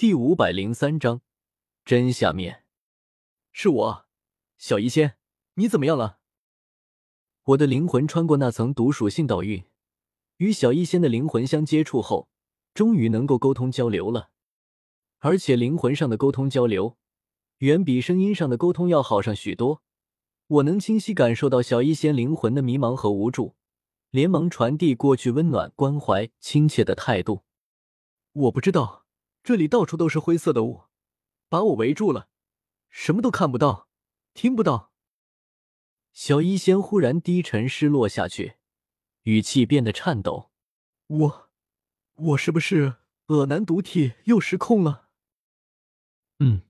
第五百零三章，真下面是我，小医仙，你怎么样了？我的灵魂穿过那层毒属性道晕，与小医仙的灵魂相接触后，终于能够沟通交流了。而且灵魂上的沟通交流，远比声音上的沟通要好上许多。我能清晰感受到小医仙灵魂的迷茫和无助，连忙传递过去温暖、关怀、亲切的态度。我不知道，这里到处都是灰色的雾，把我围住了，什么都看不到，听不到。小医仙忽然低沉失落下去，语气变得颤抖：“我，我是不是恶男毒体又失控了？”嗯，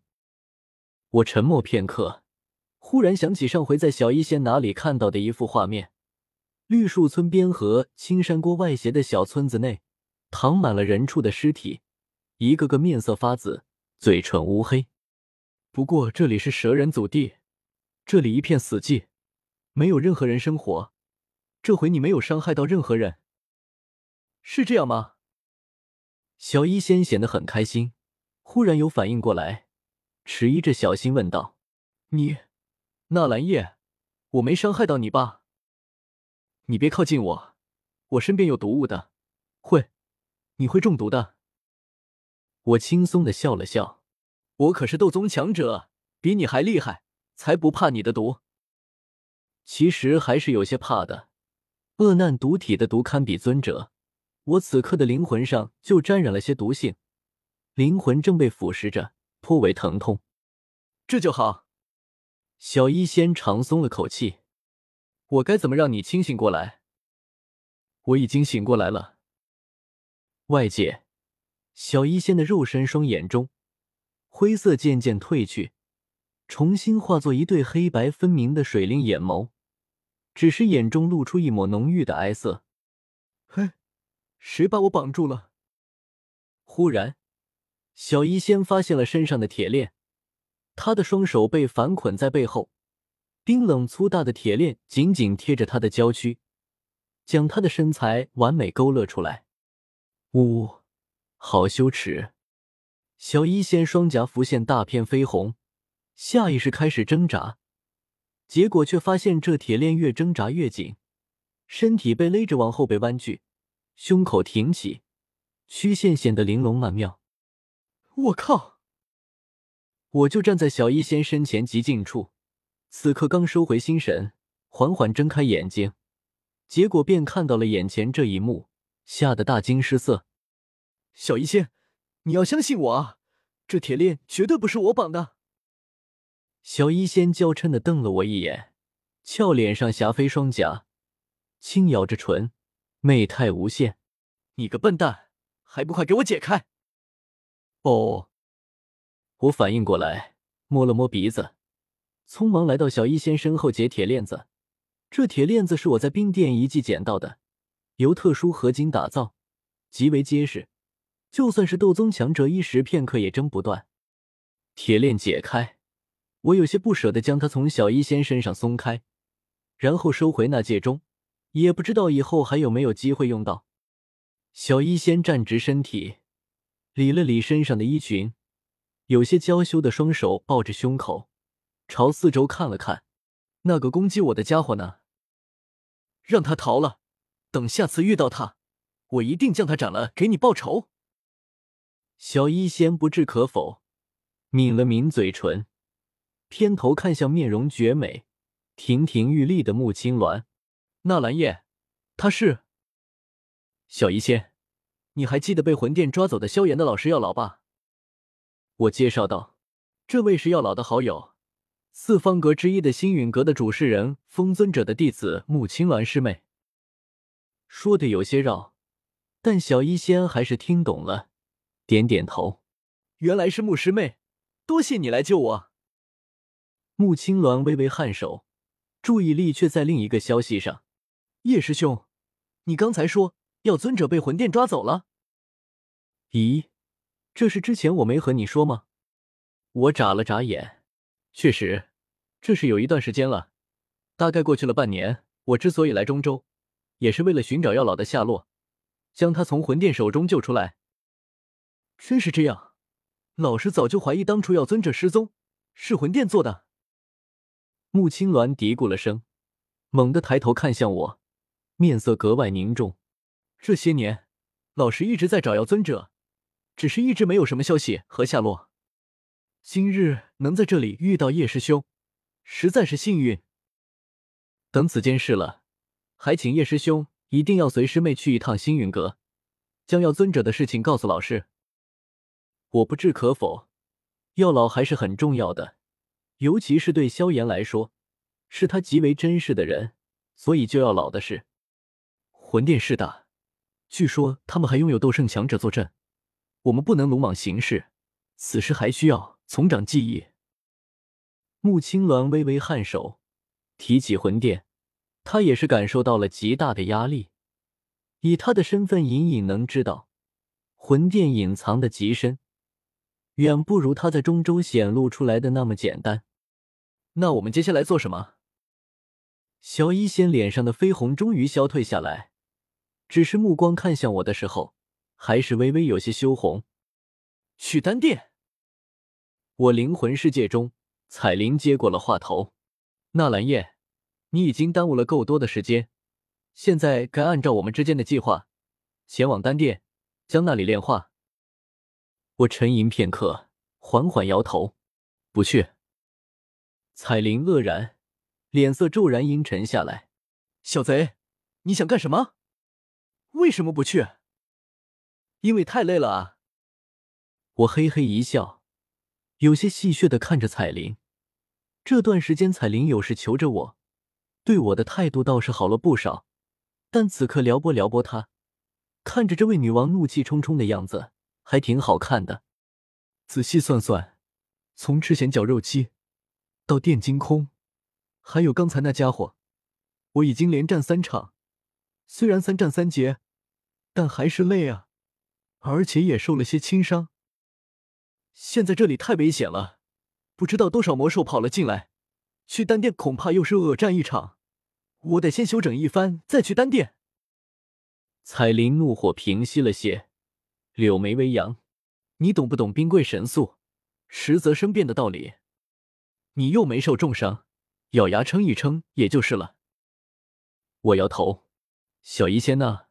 我沉默片刻，忽然想起上回在小医仙哪里看到的一幅画面：绿树村边和青山郭外斜的小村子内，躺满了人畜的尸体，一个个面色发紫，嘴唇乌黑。不过这里是蛇人祖地，这里一片死寂，没有任何人生活。这回你没有伤害到任何人，是这样吗？小医仙显得很开心。忽然有反应过来，迟疑着小心问道：“你，纳兰叶，我没伤害到你吧？你别靠近我，我身边有毒物的，会，你会中毒的。”我轻松的笑了笑：“我可是斗宗强者，比你还厉害，才不怕你的毒。其实还是有些怕的。恶难毒体的毒堪比尊者，我此刻的灵魂上就沾染了些毒性。”灵魂正被腐蚀着，颇为疼痛。这就好。小医仙长松了口气。我该怎么让你清醒过来？我已经醒过来了。外界，小医仙的肉身双眼中，灰色渐渐褪去，重新化作一对黑白分明的水灵眼眸，只是眼中露出一抹浓郁的哀色。嘿，谁把我绑住了？忽然。小医仙发现了身上的铁链，他的双手被反捆在背后，冰冷粗大的铁链紧紧贴着他的娇躯，将他的身材完美勾勒出来。呜，好羞耻！小医仙双颊浮现大片绯红，下意识开始挣扎，结果却发现这铁链越挣扎越紧，身体被勒着往后背弯曲，胸口挺起，曲线显得玲珑曼妙。我靠！我就站在小医仙身前极近处，此刻刚收回心神，缓缓睁开眼睛，结果便看到了眼前这一幕，吓得大惊失色。小医仙，你要相信我啊！这铁链绝对不是我绑的。小医仙娇嗔的瞪了我一眼，俏脸上霞飞双颊，轻咬着唇，媚态无限。你个笨蛋，还不快给我解开！哦，我反应过来，摸了摸鼻子，匆忙来到小医仙身后解铁链子。这铁链子是我在冰殿遗迹捡到的，由特殊合金打造，极为结实，就算是斗宗强者一时片刻也争不断。铁链解开，我有些不舍得将它从小医仙身上松开，然后收回那戒中，也不知道以后还有没有机会用到。小医仙站直身体。理了理身上的衣裙，有些娇羞的双手抱着胸口，朝四周看了看。那个攻击我的家伙呢？让他逃了。等下次遇到他，我一定将他斩了，给你报仇。小医仙不置可否，抿了抿嘴唇，偏头看向面容绝美、亭亭玉立的穆青鸾。纳兰叶，他是小医仙。你还记得被魂殿抓走的萧炎的老师药老吧？我介绍道：“这位是药老的好友，四方阁之一的星陨阁的主事人风尊者的弟子穆青鸾师妹。”说的有些绕，但小医仙还是听懂了，点点头：“原来是穆师妹，多谢你来救我。”穆青鸾微微颔首，注意力却在另一个消息上：“叶师兄，你刚才说……”药尊者被魂殿抓走了。咦，这是之前我没和你说吗？我眨了眨眼，确实，这是有一段时间了，大概过去了半年。我之所以来中州，也是为了寻找药老的下落，将他从魂殿手中救出来。真是这样，老师早就怀疑当初药尊者失踪是魂殿做的。穆青鸾嘀咕了声，猛地抬头看向我，面色格外凝重。这些年，老师一直在找药尊者，只是一直没有什么消息和下落。今日能在这里遇到叶师兄，实在是幸运。等此件事了，还请叶师兄一定要随师妹去一趟星云阁，将药尊者的事情告诉老师。我不置可否，药老还是很重要的，尤其是对萧炎来说，是他极为珍视的人，所以就要老的事。魂殿势大，据说他们还拥有斗圣强者坐镇，我们不能鲁莽行事，此事还需要从长计议。穆青鸾微微颔首，提起魂殿，他也是感受到了极大的压力。以他的身份，隐隐能知道魂殿隐藏的极深。远不如他在中州显露出来的那么简单。那我们接下来做什么？小医仙脸上的绯红终于消退下来，只是目光看向我的时候，还是微微有些羞红。去丹殿。我灵魂世界中，彩铃接过了话头。纳兰叶，你已经耽误了够多的时间，现在该按照我们之间的计划，前往丹殿，将那里炼化。我沉吟片刻，缓缓摇头，不去。彩铃愕然，脸色骤然阴沉下来。小贼，你想干什么？为什么不去？因为太累了啊！我嘿嘿一笑，有些戏谑的看着彩铃。这段时间，彩铃有事求着我，对我的态度倒是好了不少。但此刻撩拨撩拨她，看着这位女王怒气冲冲的样子。还挺好看的。仔细算算，从赤贤绞肉机到电金空，还有刚才那家伙，我已经连战三场。虽然三战三捷，但还是累啊，而且也受了些轻伤。现在这里太危险了，不知道多少魔兽跑了进来。去丹殿恐怕又是恶战一场，我得先休整一番，再去丹殿。彩铃怒火平息了些。柳眉微扬，你懂不懂兵贵神速，实则生变的道理？你又没受重伤，咬牙撑一撑也就是了。我摇头，小医仙呢？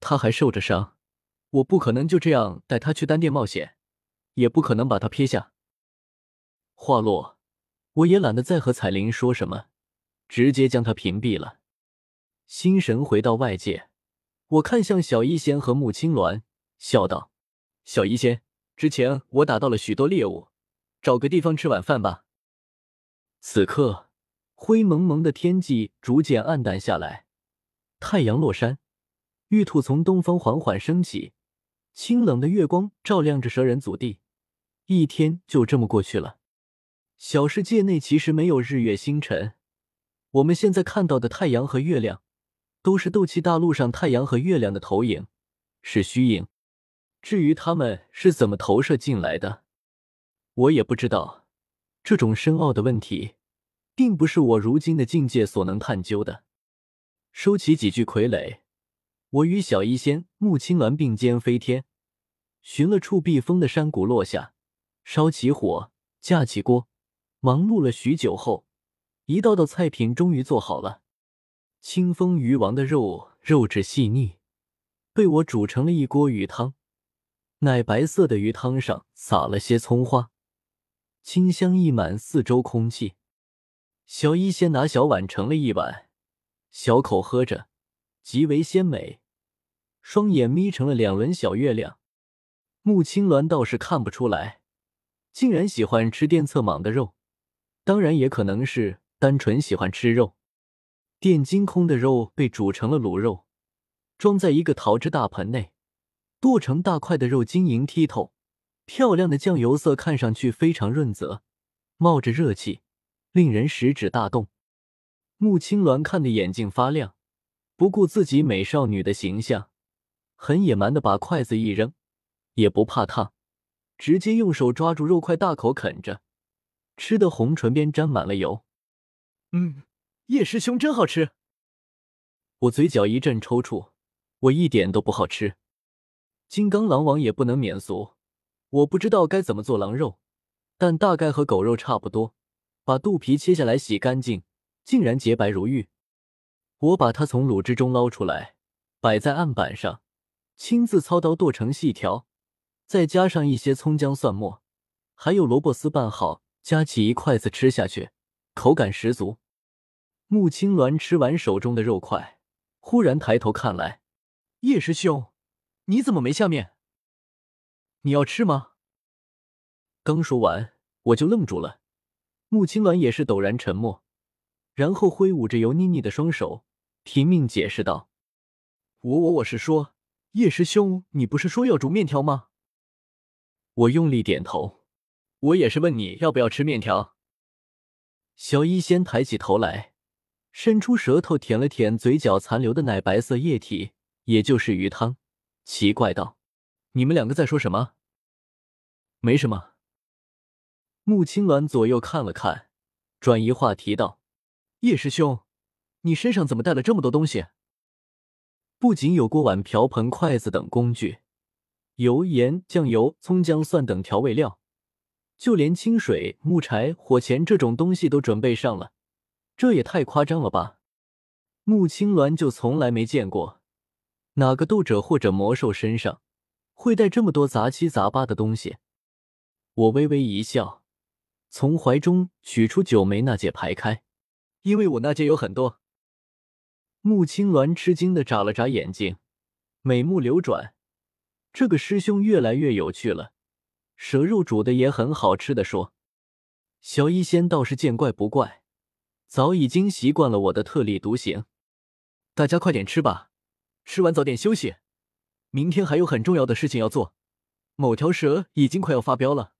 他还受着伤，我不可能就这样带他去丹殿冒险，也不可能把他撇下。话落，我也懒得再和彩铃说什么，直接将他屏蔽了。心神回到外界，我看向小医仙和穆青鸾。笑道：“小医仙，之前我打到了许多猎物，找个地方吃晚饭吧。”此刻，灰蒙蒙的天际逐渐暗淡下来，太阳落山，玉兔从东方缓缓升起，清冷的月光照亮着蛇人祖地。一天就这么过去了。小世界内其实没有日月星辰，我们现在看到的太阳和月亮，都是斗气大陆上太阳和月亮的投影，是虚影。至于他们是怎么投射进来的，我也不知道。这种深奥的问题，并不是我如今的境界所能探究的。收起几具傀儡，我与小医仙、穆青鸾并肩飞天，寻了处避风的山谷落下，烧起火，架起锅，忙碌了许久后，一道道菜品终于做好了。清风鱼王的肉，肉质细腻，被我煮成了一锅鱼汤。奶白色的鱼汤上撒了些葱花，清香溢满四周空气。小一先拿小碗盛了一碗，小口喝着，极为鲜美，双眼眯成了两轮小月亮。穆青鸾倒是看不出来，竟然喜欢吃电侧蟒的肉，当然也可能是单纯喜欢吃肉。电金空的肉被煮成了卤肉，装在一个陶制大盆内。剁成大块的肉晶莹剔透，漂亮的酱油色看上去非常润泽，冒着热气，令人食指大动。穆青鸾看得眼睛发亮，不顾自己美少女的形象，很野蛮的把筷子一扔，也不怕烫，直接用手抓住肉块大口啃着，吃的红唇边沾满了油。嗯，叶师兄真好吃。我嘴角一阵抽搐，我一点都不好吃。金刚狼王也不能免俗，我不知道该怎么做狼肉，但大概和狗肉差不多。把肚皮切下来，洗干净，竟然洁白如玉。我把它从卤汁中捞出来，摆在案板上，亲自操刀剁成细条，再加上一些葱姜蒜末，还有萝卜丝拌好，夹起一筷子吃下去，口感十足。穆青鸾吃完手中的肉块，忽然抬头看来：“叶师兄，你怎么没下面？你要吃吗？”刚说完，我就愣住了。穆青鸾也是陡然沉默，然后挥舞着油腻腻的双手，拼命解释道：“我我我是说，叶师兄，你不是说要煮面条吗？”我用力点头。我也是问你要不要吃面条。小医仙抬起头来，伸出舌头舔了舔嘴角残留的奶白色液体，也就是鱼汤，奇怪道：“你们两个在说什么？”“没什么。”穆青鸾左右看了看，转移话题道：“叶师兄，你身上怎么带了这么多东西？不仅有锅碗瓢盆、筷子等工具，油盐酱油、葱姜蒜等调味料，就连清水、木柴、火钳这种东西都准备上了。这也太夸张了吧！穆青鸾就从来没见过哪个斗者或者魔兽身上会带这么多杂七杂八的东西。”我微微一笑。从怀中取出九枚纳戒排开，因为我纳戒有很多。穆青鸾吃惊的眨了眨眼睛，美目流转。这个师兄越来越有趣了，蛇肉煮的也很好吃的说。小医仙倒是见怪不怪，早已经习惯了我的特立独行。大家快点吃吧，吃完早点休息，明天还有很重要的事情要做。某条蛇已经快要发飙了。